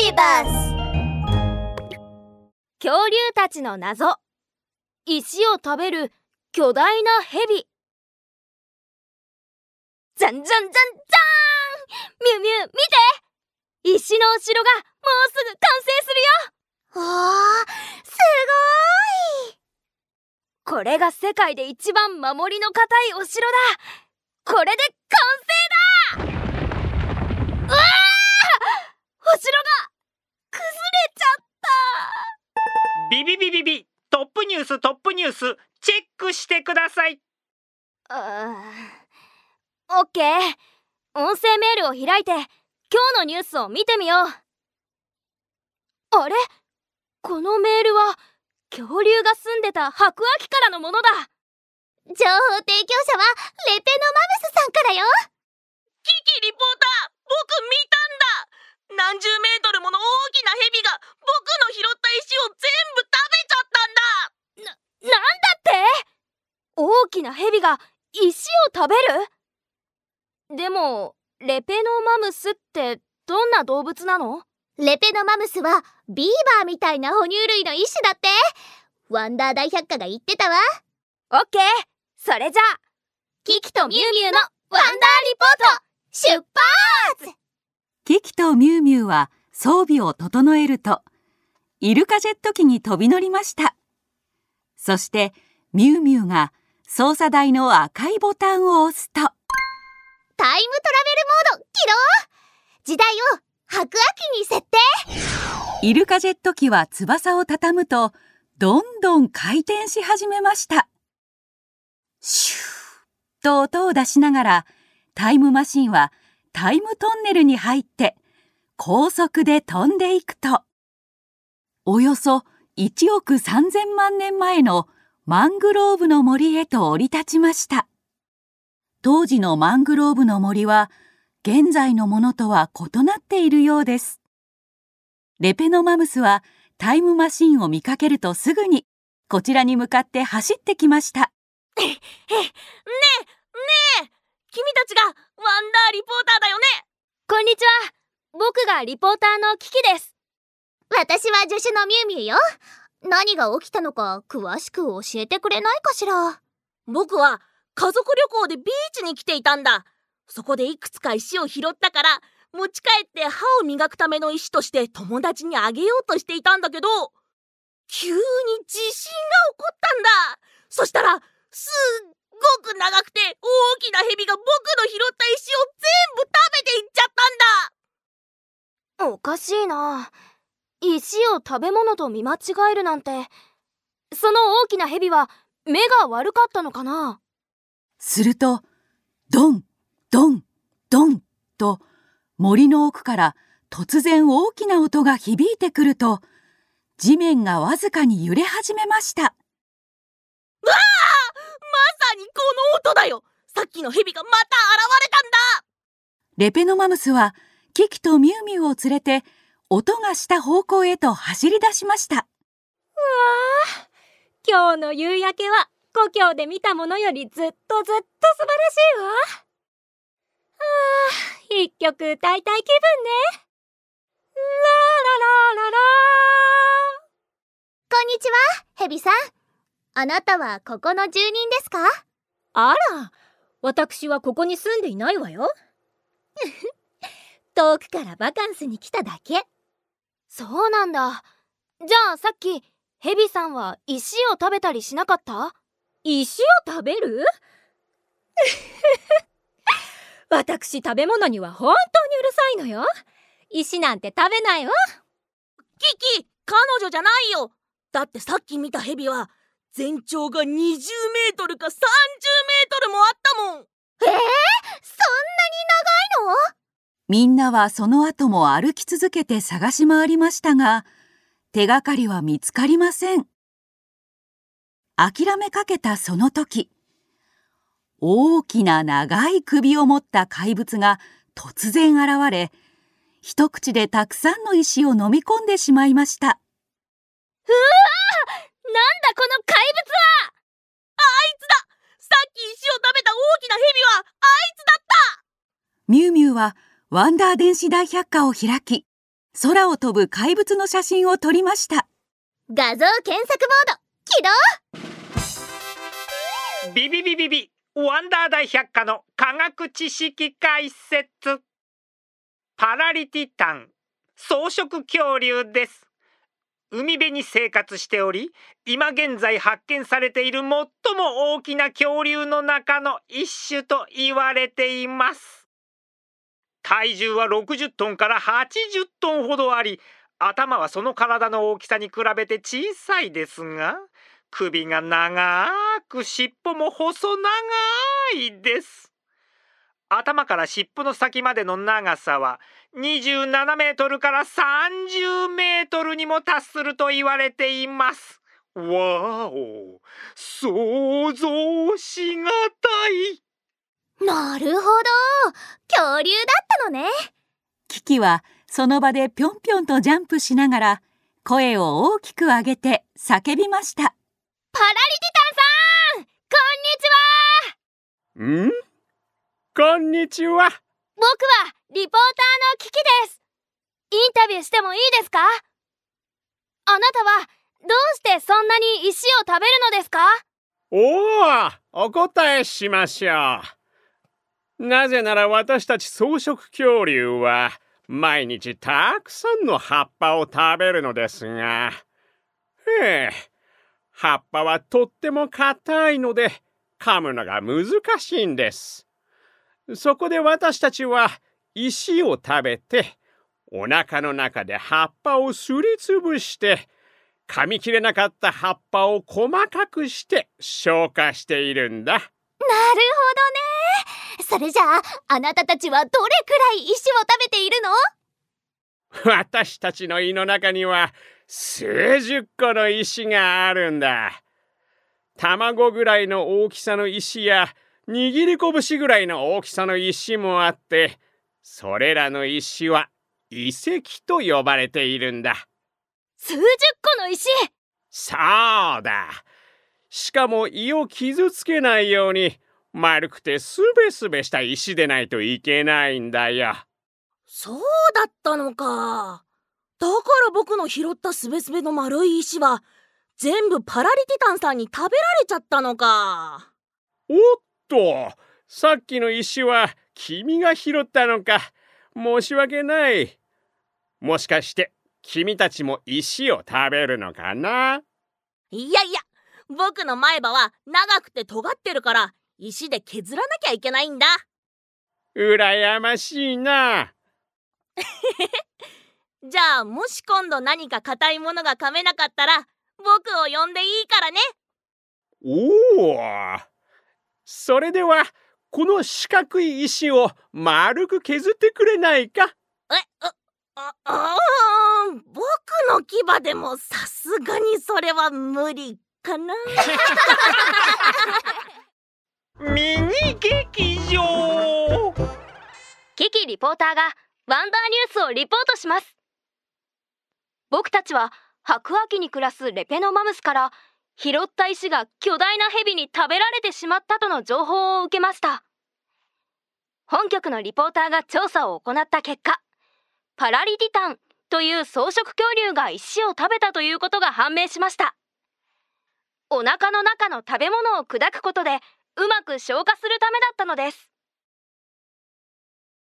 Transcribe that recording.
ビバス恐竜たちの謎。石を食べる巨大なヘビじゃんじゃんじゃんじゃーんミュウミュウ見て。石のお城がもうすぐ完成するよ。わあすこれが世界で一番守りの固いお城だ。これで完成だうわあお城が崩れちゃった。ビビビビビトップニューストップニュースチェックしてください。あーオッケー。音声メールを開いて今日のニュースを見てみよう。あれ？このメールは恐竜が住んでた白亜紀からのものだ。情報提供者はレペノマムスさんからよ。キキリポーター僕見たんだ何十メートルもの大きなヘビが僕の拾った石を全部食べちゃったんだ。なんだって？大きなヘビが石を食べる？でもレペノマムスってどんな動物なの？レペノマムスはビーバーみたいな哺乳類の一種だって。ワンダー大百科が言ってたわ。オッケー。それじゃあキキとミュウミュウのワンダーリポート出発キキとミュウミュウは装備を整えるとイルカジェット機に飛び乗りました。そしてミュウミュウが操作台の赤いボタンを押すとタイムトラベルモード起動時代を白亜紀に設定！イルカジェット機は翼を畳むとどんどん回転し始めました。シューと音を出しながらタイムマシンはタイムトンネルに入って高速で飛んでいくとおよそ1億3000万年前のマングローブの森へと降り立ちました。当時のマングローブの森は現在のものとは異なっているようです。レペノマムスはタイムマシンを見かけるとすぐにこちらに向かって走ってきました。えねえねえ君たちがワンダーリポーターだよね。こんにちは。僕がリポーターのキキです。私は助手のミュウミュウよ。何が起きたのか詳しく教えてくれないかしら。僕は家族旅行でビーチに来ていたんだ。そこでいくつか石を拾ったから持ち帰って歯を磨くための石として友達にあげようとしていたんだけど急に地震が起こったんだ。そしたらすっごく長くて大きなヘビが僕の拾った石を全部食べていっちゃったんだ。おかしいな。石を食べ物と見間違えるなんて。その大きなヘビは目が悪かったのかな？するとドンドンドンと森の奥から突然大きな音が響いてくると地面がわずかに揺れ始めましたうわあまさにこの音だよ。さっきのヘビがまた現れたんだ。レペノマムスはキキとミュウミュウを連れて音がした方向へと走り出しました。わあ今日の夕焼けは故郷で見たものよりずっとずっと素晴らしいわ。ああ一曲歌いたい気分ね。ラララララこんにちはヘビさん。あなたはここの住人ですか？あら私はここに住んでいないわよ。遠くからバカンスに来ただけ。そうなんだ。じゃあさっきヘビさんは石を食べたりしなかった？石を食べる？私食べ物には本当にうるさいのよ。石なんて食べないわ。キキ彼女じゃないよ。だってさっき見たヘビは全長が20メートルか30メートルもあったもん。えー、そんなに長いの？みんなはその後も歩き続けて探し回りましたが手がかりは見つかりません。諦めかけたその時大きな長い首を持った怪物が突然現れ一口でたくさんの石を飲み込んでしまいました。うわだこの怪物はあいつださっき石を食べた大きなヘビはあいつだった。ミュウミュウはワンダー電子大百科を開き空を飛ぶ怪物の写真を撮りました。画像検索モード起動。ビビビビビワンダー大百科の科学知識解説。パラリティタン草食恐竜です。海辺に生活しており今現在発見されている最も大きな恐竜の中の一種と言われています。体重は60トンから80トンほどあり頭はその体の大きさに比べて小さいですが首が長く尻尾も細長いです。頭から尻尾の先までの長さは27メートルから30メートルにも達すると言われています。わお。想像しがたい。なるほど。恐竜だったのね。キキはその場でぴょんぴょんとジャンプしながら声を大きく上げて叫びました。パラリティタンさんこんにちは。ん？こんにちは。僕はリポーターのキキです。インタビューしてもいいですか？あなたはどうしてそんなに石を食べるのですか？おおお答えしましょう。なぜなら私たち草食恐竜は毎日たくさんの葉っぱを食べるのですが。へえ葉っぱはとっても硬いので噛むのが難しいんですそこで私たちは石を食べてお腹の中で葉っぱをすりつぶして噛み切れなかった葉っぱを細かくして消化しているんだ。なるほどね。それじゃああなたたちはどれくらい石を食べているの？私たちの胃の中には数十個の石があるんだ。卵ぐらいの大きさの石や握り拳ぐらいの大きさの石もあってそれらの石は遺跡と呼ばれているんだ。数十個の石！そうだ。しかも胃を傷つけないように丸くてすべすべした石でないといけないんだよ。そうだったのか。だから僕の拾ったすべすべの丸い石は全部パラリティタンさんに食べられちゃったのか。おっとさっきの石は君が拾ったのか。申し訳ない。もしかして君たちも石を食べるのかな？いやいや僕の前歯は長くて尖ってるから石で削らなきゃいけないんだ。羨ましいな。じゃあもし今度何か硬いものが噛めなかったら僕を呼んでいいからね。おおそれではこの四角い石を丸く削ってくれないか？えああ僕の牙でもさすがにそれは無理かな。ミニ劇場！キキリポーターがワンダーニュースをリポートします。僕たちは白亜紀に暮らすレペノマムスから拾った石が巨大な蛇に食べられてしまったとの情報を受けました。本局のリポーターが調査を行った結果パラリティタンという草食恐竜が石を食べたということが判明しました。お腹の中の食べ物を砕くことでうまく消化するためだったのです。